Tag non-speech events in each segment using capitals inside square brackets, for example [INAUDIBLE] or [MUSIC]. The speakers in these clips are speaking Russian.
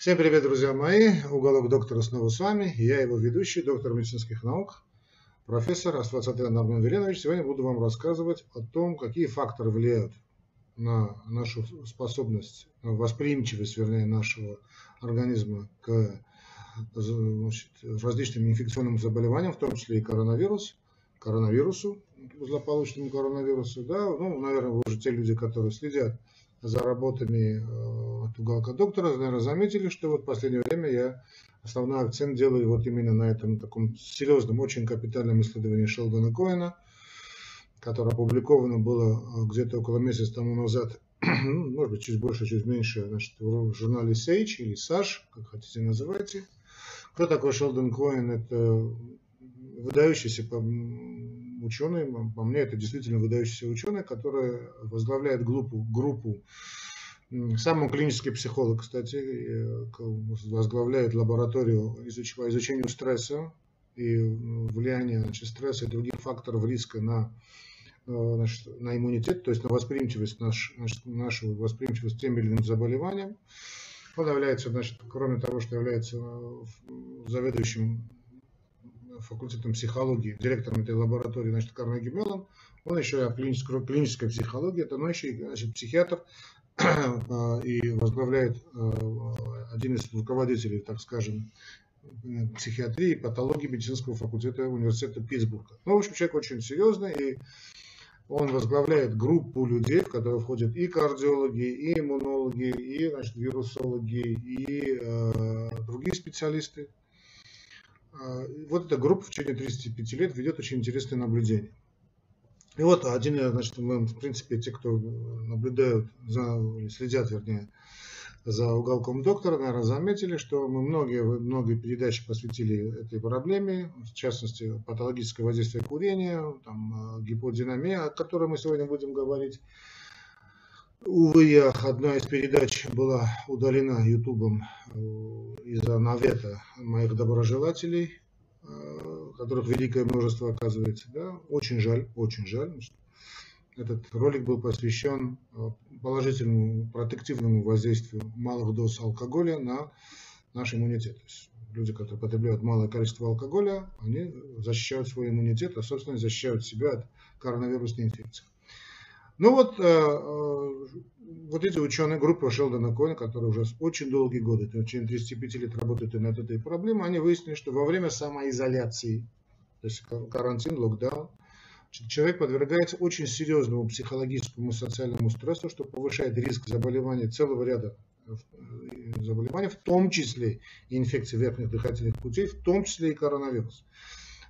Всем привет, друзья мои! Уголок доктора снова с вами. Я его ведущий, доктор медицинских наук, профессор Асфацатрян Армен Веленович. Сегодня буду вам рассказывать о том, какие факторы влияют на нашу способность, восприимчивость, вернее, нашего организма к значит, различным инфекционным заболеваниям, в том числе и коронавирус, коронавирусу, злополучному коронавирусу. Да? Ну, наверное, вы уже те люди, которые следят за работами э, от уголка доктора, наверное, заметили, что вот в последнее время я основной акцент делаю вот именно на этом таком серьезном, очень капитальном исследовании Шелдона Коэна, которое опубликовано было э, где-то около месяца тому назад, [CLEARS THROAT] ну, может быть, чуть больше, чуть меньше, значит, в журнале Sage или Саш, как хотите называйте. Кто такой Шелдон Коэн? Это выдающийся ученый, по мне это действительно выдающийся ученый, который возглавляет группу, группу сам он клинический психолог, кстати, э, возглавляет лабораторию по изучению стресса и влияния значит, стресса и других факторов риска на, э, значит, на иммунитет, то есть на восприимчивость, наш, значит, нашу восприимчивость к тем или иным заболеваниям. Он является, значит, кроме того, что является э, заведующим факультетом психологии, директором этой лаборатории, значит, Карнеги Меллон. Он еще клиническая, клиническая психология, это, но еще и значит, психиатр и возглавляет э, один из руководителей, так скажем, психиатрии и патологии медицинского факультета университета Питтсбурга. Ну, в общем, человек очень серьезный, и он возглавляет группу людей, в которую входят и кардиологи, и иммунологи, и значит, вирусологи, и э, другие специалисты. А, вот эта группа в течение 35 лет ведет очень интересные наблюдения. И вот один, значит, мы, в принципе, те, кто наблюдают, за, следят, вернее, за уголком доктора, наверное, заметили, что мы многие, многие передачи посвятили этой проблеме, в частности, патологическое воздействие курения, там, э, гиподинамия, о которой мы сегодня будем говорить. Увы, одна из передач была удалена Ютубом э, из-за навета моих доброжелателей, которых великое множество оказывается. Да? Очень жаль, очень жаль. Этот ролик был посвящен э, положительному протективному воздействию малых доз алкоголя на наш иммунитет. То есть люди, которые потребляют малое количество алкоголя, они защищают свой иммунитет, а собственно защищают себя от коронавирусной инфекции. Ну вот, э, э, вот эти ученые группы Шелдона Коина, которые уже очень долгие годы, в течение 35 лет работают над этой проблемой, они выяснили, что во время самоизоляции, то есть карантин, локдаун, человек подвергается очень серьезному психологическому социальному стрессу, что повышает риск заболевания целого ряда э, заболеваний, в том числе и инфекции верхних дыхательных путей, в том числе и коронавирус.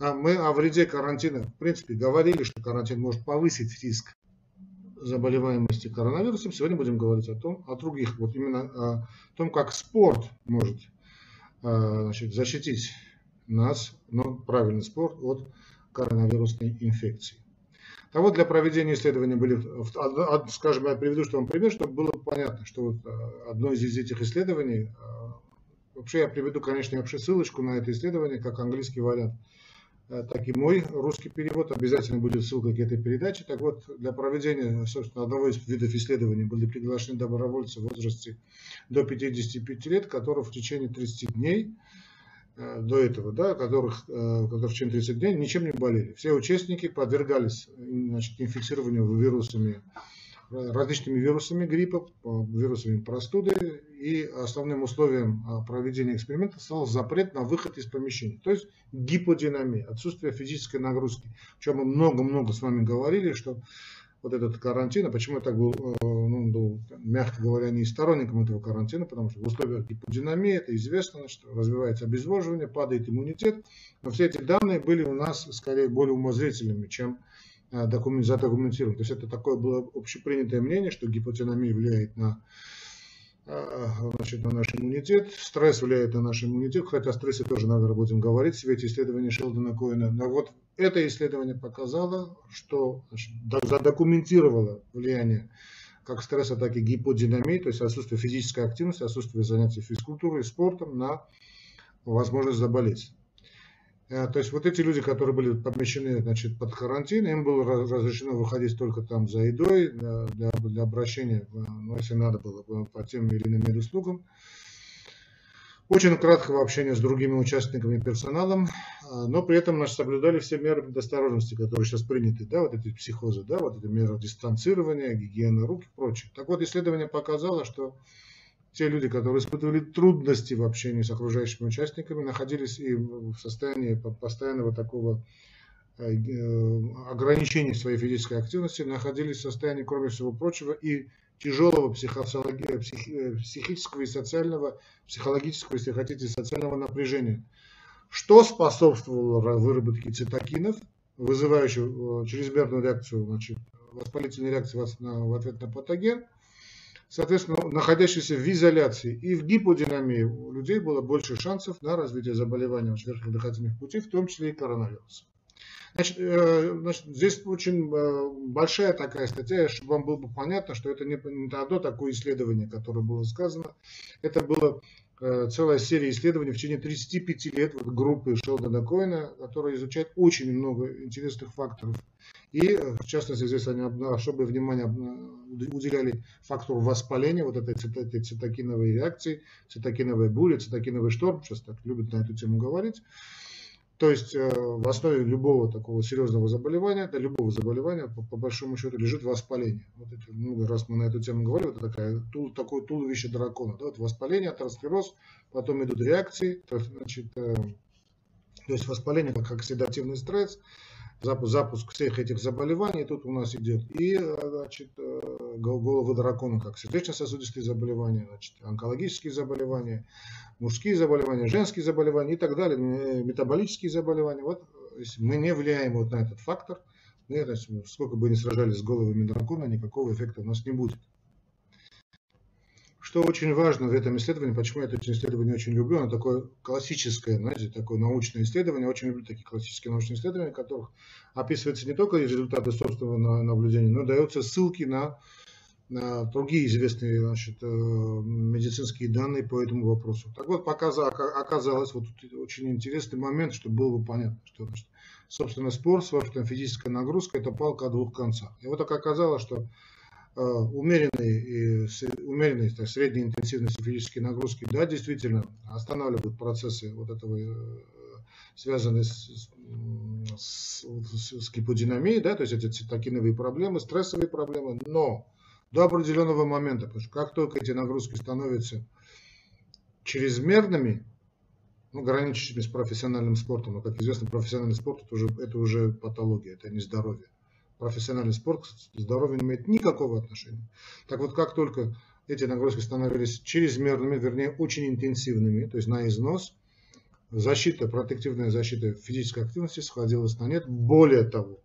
А мы о вреде карантина, в принципе, говорили, что карантин может повысить риск заболеваемости коронавирусом, сегодня будем говорить о том, о других, вот именно о том, как спорт может а, значит, защитить нас, но правильный спорт от коронавирусной инфекции. А вот для проведения исследований были, скажем, я приведу что вам пример, чтобы было понятно, что вот а, одно из этих исследований, а, вообще я приведу, конечно, вообще ссылочку на это исследование, как английский вариант, так и мой русский перевод. Обязательно будет ссылка к этой передаче. Так вот, для проведения, собственно, одного из видов исследований были приглашены добровольцы в возрасте до 55 лет, которые в течение 30 дней э, до этого, да, которых, э, которые в течение 30 дней ничем не болели. Все участники подвергались значит, инфицированию вирусами различными вирусами гриппа, вирусами простуды, и основным условием а, проведения эксперимента стал запрет на выход из помещения, то есть гиподинамия, отсутствие физической нагрузки, о чем мы много-много с вами говорили, что вот этот карантин, а почему я так был, э, ну, был, мягко говоря, не сторонником этого карантина, потому что в условиях гиподинамии, это известно, что развивается обезвоживание, падает иммунитет, но все эти данные были у нас скорее более умозрительными, чем Э, задокументирован. То есть это такое было общепринятое мнение, что гипотеномия влияет на, э, значит, на наш иммунитет, стресс влияет на наш иммунитет, хотя о стрессе тоже, наверное, будем говорить в свете исследования Шелдона Коина. Но вот это исследование показало, что значит, задокументировало влияние как стресса, так и гиподинамии, то есть отсутствие физической активности, отсутствие занятий физкультурой, спортом на возможность заболеть. Э, то есть вот эти люди, которые были помещены значит, под карантин, им было разрешено выходить только там за едой, для, для обращения, ну, если надо было, по тем или иным услугам. очень краткого общения с другими участниками персоналом, но при этом наши соблюдали все меры предосторожности, которые сейчас приняты, да, вот эти психозы, да, вот эти меры дистанцирования, гигиены рук и прочее. Так вот, исследование показало, что те люди, которые испытывали трудности в общении с окружающими участниками, находились и в состоянии постоянного такого э, э, ограничения своей физической активности, находились в состоянии, кроме всего прочего, и тяжелого психологи- псих- э, психического и социального, психологического, если хотите, социального напряжения, что способствовало выработке цитокинов, вызывающих чрезмерную реакцию, значит, воспалительную реакцию в ответ на патоген, соответственно, находящиеся в изоляции и в гиподинамии у людей было больше шансов на развитие заболевания верхних дыхательных путей, в том числе и коронавируса. Значит, э, значит, здесь очень э, большая такая статья, чтобы вам было бы понятно, что это не, не одно такое исследование, которое было сказано. Это было целая серия исследований в течение 35 лет вот, группы Шелдона Коина, которая изучает очень много интересных факторов. И, в частности, здесь они особое внимание уделяли фактору воспаления, вот этой, этой цитокиновой реакции, цитокиновой бури, цитокиновый шторм, сейчас так любят на эту тему говорить. То есть э, в основе любого такого серьезного заболевания, да, любого заболевания, по, по большому счету, лежит воспаление. Вот это, много раз мы на эту тему говорили, это такая, тул, такое туловище дракона. Да, вот воспаление, атеросклероз, потом идут реакции, значит, э, то есть воспаление как оксидативный стресс, запуск, всех этих заболеваний тут у нас идет. И значит, э, головы дракона, как сердечно-сосудистые заболевания, значит, онкологические заболевания, мужские заболевания, женские заболевания и так далее, метаболические заболевания. Вот мы не влияем вот на этот фактор, значит, сколько бы ни сражались с головами дракона, никакого эффекта у нас не будет. Что очень важно в этом исследовании, почему я это исследование очень люблю, оно такое классическое, знаете, такое научное исследование, очень люблю такие классические научные исследования, в которых описываются не только результаты собственного наблюдения, но даются ссылки на, на другие известные значит, э, медицинские данные по этому вопросу. Так вот, оказалось, вот тут очень интересный момент, чтобы было бы понятно, что значит, собственно спорт, собственно физическая нагрузка – это палка о двух концах. И вот так оказалось, что Э, умеренные, умеренные так, средней интенсивности физические нагрузки, да, действительно останавливают процессы вот этого, э, связанные с, с, с, с гиподинамией, да, то есть эти цитокиновые проблемы, стрессовые проблемы, но до определенного момента, потому что как только эти нагрузки становятся чрезмерными, ну, граничащими с профессиональным спортом, но, как известно, профессиональный спорт это уже, это уже патология, это не здоровье профессиональный спорт к здоровью не имеет никакого отношения. Так вот, как только эти нагрузки становились чрезмерными, вернее, очень интенсивными, то есть на износ, защита, протективная защита физической активности сходилась на нет. Более того,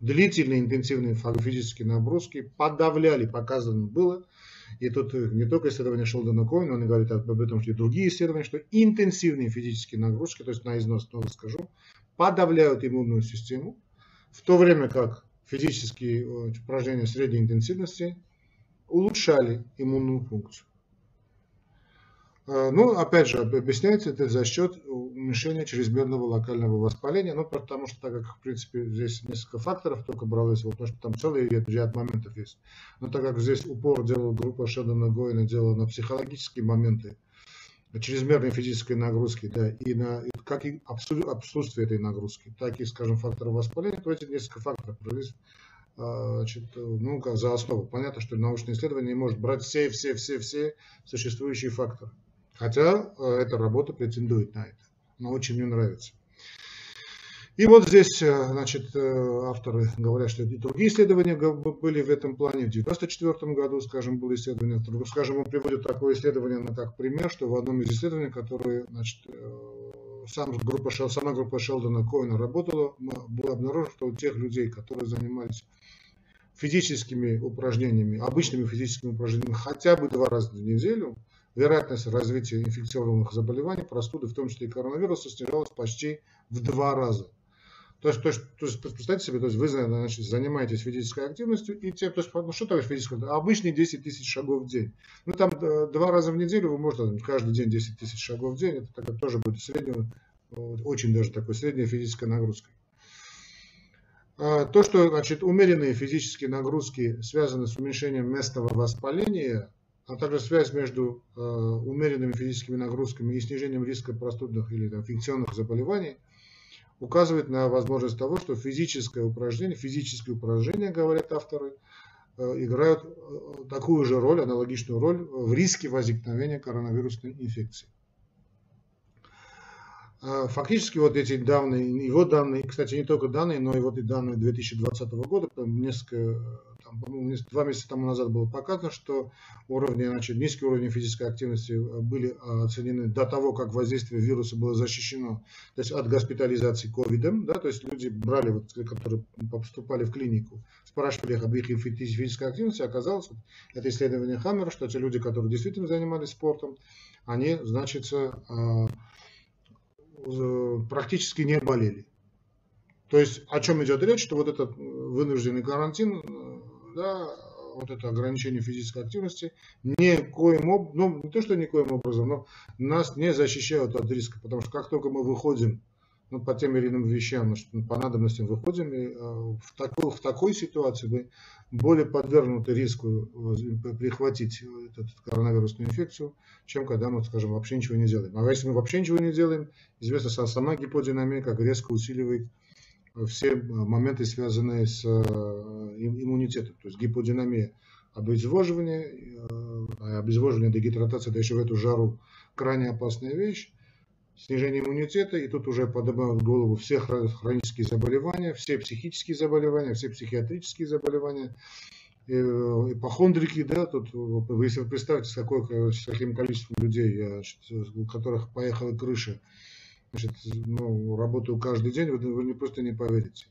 длительные интенсивные физические нагрузки подавляли, показано было, и тут не только исследование Шелдона Коина, он говорит об этом, что и другие исследования, что интенсивные физические нагрузки, то есть на износ, снова скажу, подавляют иммунную систему, в то время как физические э, упражнения средней интенсивности улучшали иммунную функцию. Э, ну, опять же, объясняется это за счет уменьшения чрезмерного локального воспаления, ну, потому что, так как, в принципе, здесь несколько факторов только бралось, вот, потому что там целый ряд моментов есть. Но так как здесь упор делала группа Шедона Гоина, делала на психологические моменты, чрезмерной физической нагрузки, да, и на как и отсутствие этой нагрузки, так и, скажем, факторы воспаления, то эти несколько факторов провели а, значит, ну, как за основу. Понятно, что научное исследование может брать все, все, все, все существующие факторы. Хотя э, эта работа претендует на это. Она очень мне нравится. И вот здесь, э, значит, э, авторы говорят, что и другие исследования были в этом плане. В 1994 году, скажем, было исследование. Скажем, он приводит такое исследование на как пример, что в одном из исследований, которые, значит, э, сам группа, сама группа Шелдона Коина работала, было обнаружено, что у тех людей, которые занимались физическими упражнениями, обычными физическими упражнениями хотя бы два раза в неделю, вероятность развития инфекционных заболеваний, простуды, в том числе и коронавируса, снижалась почти в два раза. То есть, то есть, то есть представьте себе, то есть вы значит, занимаетесь физической активностью, и те, то есть, ну что такое физическая Обычные 10 тысяч шагов в день. Ну там э, два раза в неделю вы можете, каждый день 10 тысяч шагов в день, это тогда тоже будет среднего, очень даже такой средняя физическая нагрузка. А, то, что значит, умеренные физические нагрузки связаны с уменьшением местного воспаления, а также связь между э, умеренными физическими нагрузками и снижением риска простудных или там, инфекционных заболеваний, указывает на возможность того, что физическое упражнение, физические упражнения, говорят авторы, э, играют э, такую же роль, аналогичную роль в риске возникновения коронавирусной инфекции. А, фактически вот эти данные, его данные, кстати, не только данные, но и вот и данные 2020 года, несколько, там, по-моему, два месяца тому назад было показано, что уровни, значит, низкие уровни физической активности а, были а, оценены до того, как воздействие вируса было защищено, то есть от госпитализации ковидом, да, то есть люди брали, вот, которые поступали в клинику, спрашивали их об их физической активности, оказалось, вот, это исследование Хаммера, что те люди, которые действительно занимались спортом, они, значит, Э, практически не болели. То есть о чем идет речь, что вот этот вынужденный карантин, э, да, вот это ограничение физической активности никоим образом, ну не то что никоим образом, но нас не защищают от риска, потому что как только мы выходим ну, по тем или иным вещам, ну, по надобностям выходим, и, э, в, такой, в такой ситуации мы более подвергнуты риску э, прихватить эту коронавирусную инфекцию, чем когда мы, скажем, вообще ничего не делаем. А если мы вообще ничего не делаем, известно, сама гиподинамика резко усиливает все моменты, связанные с э, иммунитетом. То есть гиподинамия обезвоживание, обезвоживание, дегидратация, да еще в эту жару крайне опасная вещь снижение иммунитета, и тут уже поднимают голову все хронические заболевания, все психические заболевания, все психиатрические заболевания, ипохондрики, да, тут, если вы представите, с, какой, с каким количеством людей, у которых поехала крыша, значит, ну, работаю каждый день, вы, вы просто не поверите.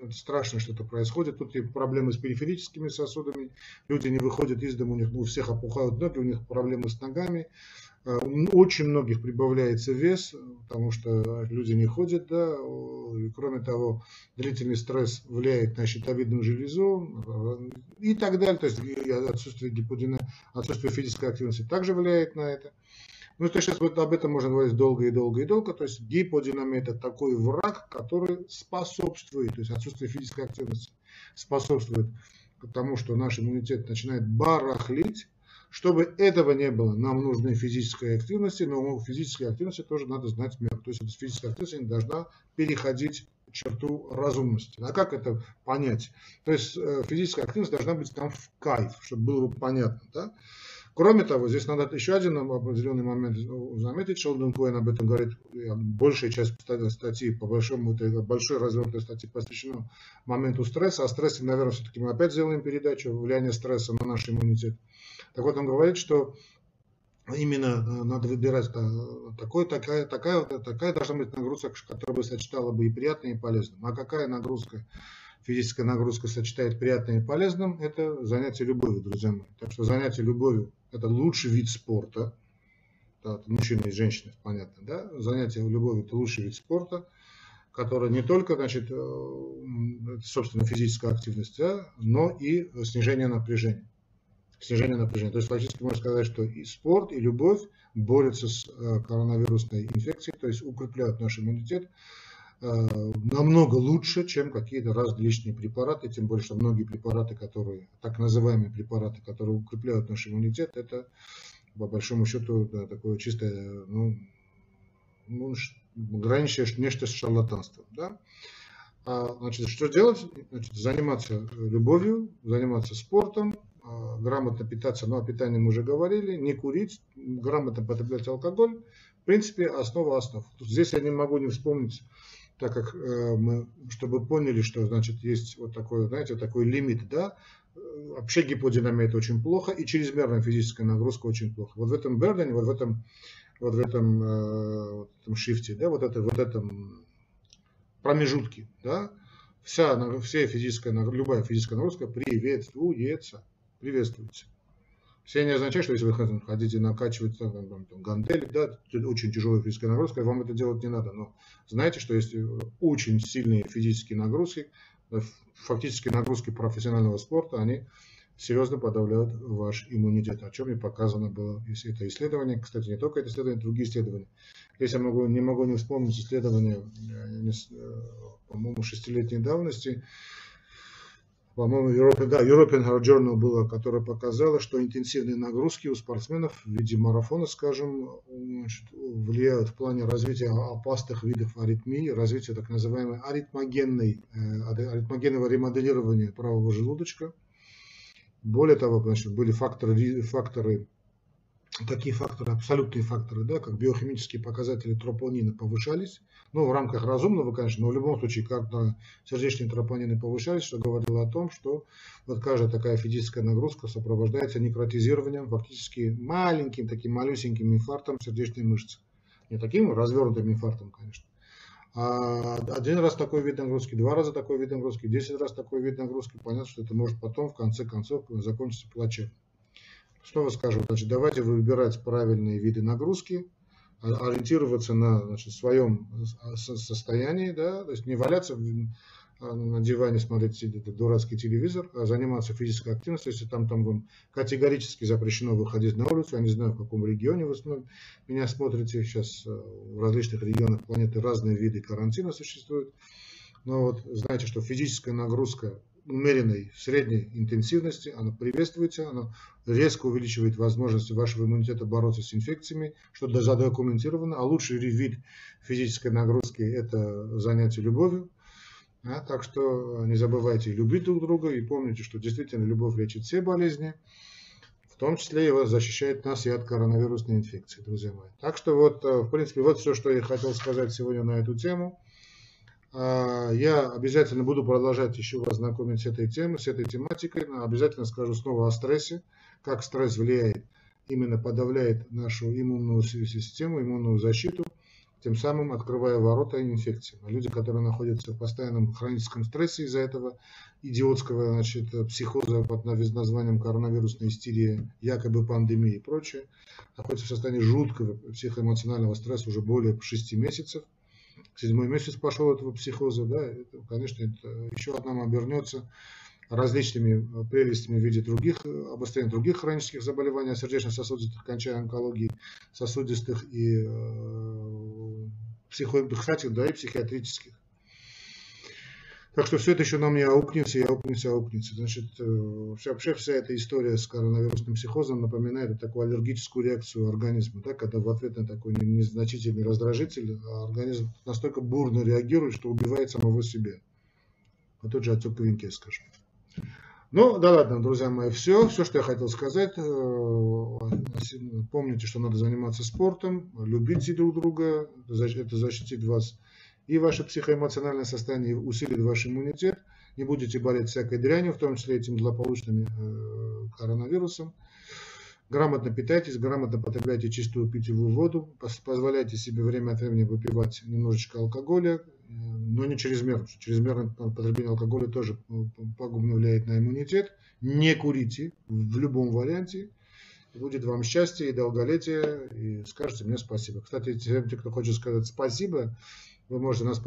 Это страшно, что это происходит. Тут и проблемы с периферическими сосудами, люди не выходят из дома, у них у всех опухают ноги, у них проблемы с ногами, Э, очень многих прибавляется вес, потому что люди не ходят, да, и кроме того, длительный стресс влияет на щитовидную железу э, и так далее, то есть отсутствие гиподина, отсутствие физической активности также влияет на это. Ну, то сейчас вот об этом можно говорить долго и долго и долго, то есть гиподинамия это такой враг, который способствует, то есть отсутствие физической активности способствует тому, что наш иммунитет начинает барахлить, чтобы этого не было, нам нужны физическая активность, но физической активности тоже надо знать меру. То есть физическая активность не должна переходить черту разумности. А как это понять? То есть э, физическая активность должна быть там в кайф, чтобы было бы понятно. Да? Кроме того, здесь надо еще один определенный момент заметить. Шелдон Коэн об этом говорит. Большая часть статьи, по большому, это большой развернутой статьи посвящена моменту стресса. О стрессе, наверное, все-таки мы опять сделаем передачу. Влияние стресса на наш иммунитет. Так вот, он говорит, что именно э, надо выбирать такой, такая, такая, такая должна быть нагрузка, которая бы сочетала бы и приятное, и полезное. А какая нагрузка? Физическая нагрузка сочетает приятное и полезным, это занятие любовью, друзья мои. Так что занятие любовью – это лучший вид спорта. Да, мужчины и женщины, понятно, да? Занятие любовью – это лучший вид спорта, который не только, значит, э, собственно, физическая активность, да, но и снижение напряжения снижение напряжения. То есть фактически можно сказать, что и спорт, и любовь борются с э, коронавирусной инфекцией, то есть укрепляют наш иммунитет намного лучше, чем какие-то различные препараты, тем более, что многие препараты, которые, так называемые препараты, которые укрепляют наш иммунитет, это по большому счету да, такое чистое, ну, ну граничащее нечто с шарлатанством. Да? А, значит, что делать? Значит, заниматься любовью, заниматься спортом, а, грамотно питаться, но о питании мы уже говорили, не курить, грамотно потреблять алкоголь. В принципе, основа основ. Здесь я не могу не вспомнить, так как э, мы, чтобы поняли, что значит есть вот такой, знаете, такой лимит, да, вообще гиподинамия это очень плохо, и чрезмерная физическая нагрузка очень плохо. Вот в этом бердене, вот в этом, вот в этом, э, вот этом шифте, да, вот это, вот этом промежутке, да, вся, вся физическая, любая физическая нагрузка приветствуется приветствуется. Все не означает, что если вы хотите накачивать там, там, там, гантели, да, очень тяжелая физическая нагрузка, вам это делать не надо. Но знаете, что если очень сильные физические нагрузки, фактически нагрузки профессионального спорта, они серьезно подавляют ваш иммунитет, о чем и показано было если это исследование. Кстати, не только это исследование, другие исследования. Если я могу, не могу не вспомнить исследование, э, э, по-моему, шестилетней давности, по-моему, European, да, European Heart Journal было, которое показало, что интенсивные нагрузки у спортсменов в виде марафона, скажем, значит, влияют в плане развития опасных видов аритмии, развития так называемой аритмогенной, э, аритмогенного ремоделирования правого желудочка. Более того, значит, были факторы, факторы такие факторы, абсолютные факторы, да, как биохимические показатели тропонина повышались, ну, в рамках разумного, конечно, но в любом случае, сердечные тропонины повышались, что говорило о том, что вот каждая такая физическая нагрузка сопровождается некротизированием, фактически маленьким, таким малюсеньким инфарктом сердечной мышцы. Не таким развернутым инфарктом, конечно. А один раз такой вид нагрузки, два раза такой вид нагрузки, десять раз такой вид нагрузки, понятно, что это может потом, в конце концов, закончиться плачевно. Снова скажу, значит, давайте выбирать правильные виды нагрузки, а, ориентироваться на значит, своем состоянии, да, то есть не валяться а, на диване смотреть этот дурацкий телевизор, а заниматься физической активностью, если там, там вам категорически запрещено выходить на улицу, я не знаю, в каком регионе вы меня смотрите, сейчас э, в различных регионах планеты разные виды карантина существуют, но вот знаете, что физическая нагрузка умеренной средней интенсивности, она приветствуется, она резко увеличивает возможности вашего иммунитета бороться с инфекциями, что задокументировано, а лучший вид физической нагрузки – это занятие любовью. А, так что не забывайте любить друг друга и помните, что действительно любовь лечит все болезни, в том числе и защищает нас и от коронавирусной инфекции, друзья мои. Так что вот, э, в принципе, вот все, что я хотел сказать сегодня на эту тему. А, я обязательно буду продолжать еще вас знакомить с этой темой, с этой тематикой. Обязательно скажу снова о стрессе, как стресс влияет, именно подавляет нашу иммунную систему, иммунную защиту, тем самым открывая ворота инфекции. Люди, которые находятся в постоянном хроническом стрессе из-за этого идиотского значит, психоза под названием коронавирусная истерия, якобы пандемия и прочее, находятся в состоянии жуткого психоэмоционального стресса уже более 6 месяцев – седьмой месяц пошел этого психоза, да, это, конечно, это еще одному обернется различными э, прелестями в виде других, э, обострения других хронических заболеваний, сердечно-сосудистых, кончая онкологии, сосудистых и э, психо, кстати, да, и психиатрических. Так что все это еще нам не аукнется, и аукнется, аукнется. Значит, э, вообще вся эта история с коронавирусным психозом напоминает такую аллергическую реакцию организма, да, когда в ответ на такой незначительный раздражитель организм настолько бурно реагирует, что убивает самого себя. Вот тот же отек венке, скажем. Ну, да ладно, друзья мои, все, все, что я хотел сказать. Э, помните, что надо заниматься спортом, любить друг друга, это защитит вас и ваше психоэмоциональное состояние усилит ваш иммунитет, не будете болеть всякой дрянью, в том числе этим злополучным э, коронавирусом. Грамотно питайтесь, грамотно потребляйте чистую питьевую воду, позволяйте себе время от времени выпивать немножечко алкоголя, э, но не чрезмерно. Чрезмерное потребление алкоголя тоже пагубно влияет на иммунитет. Не курите в любом варианте. Будет вам счастье и долголетие, и скажете мне спасибо. Кстати, тем, кто хочет сказать спасибо, вы можете нас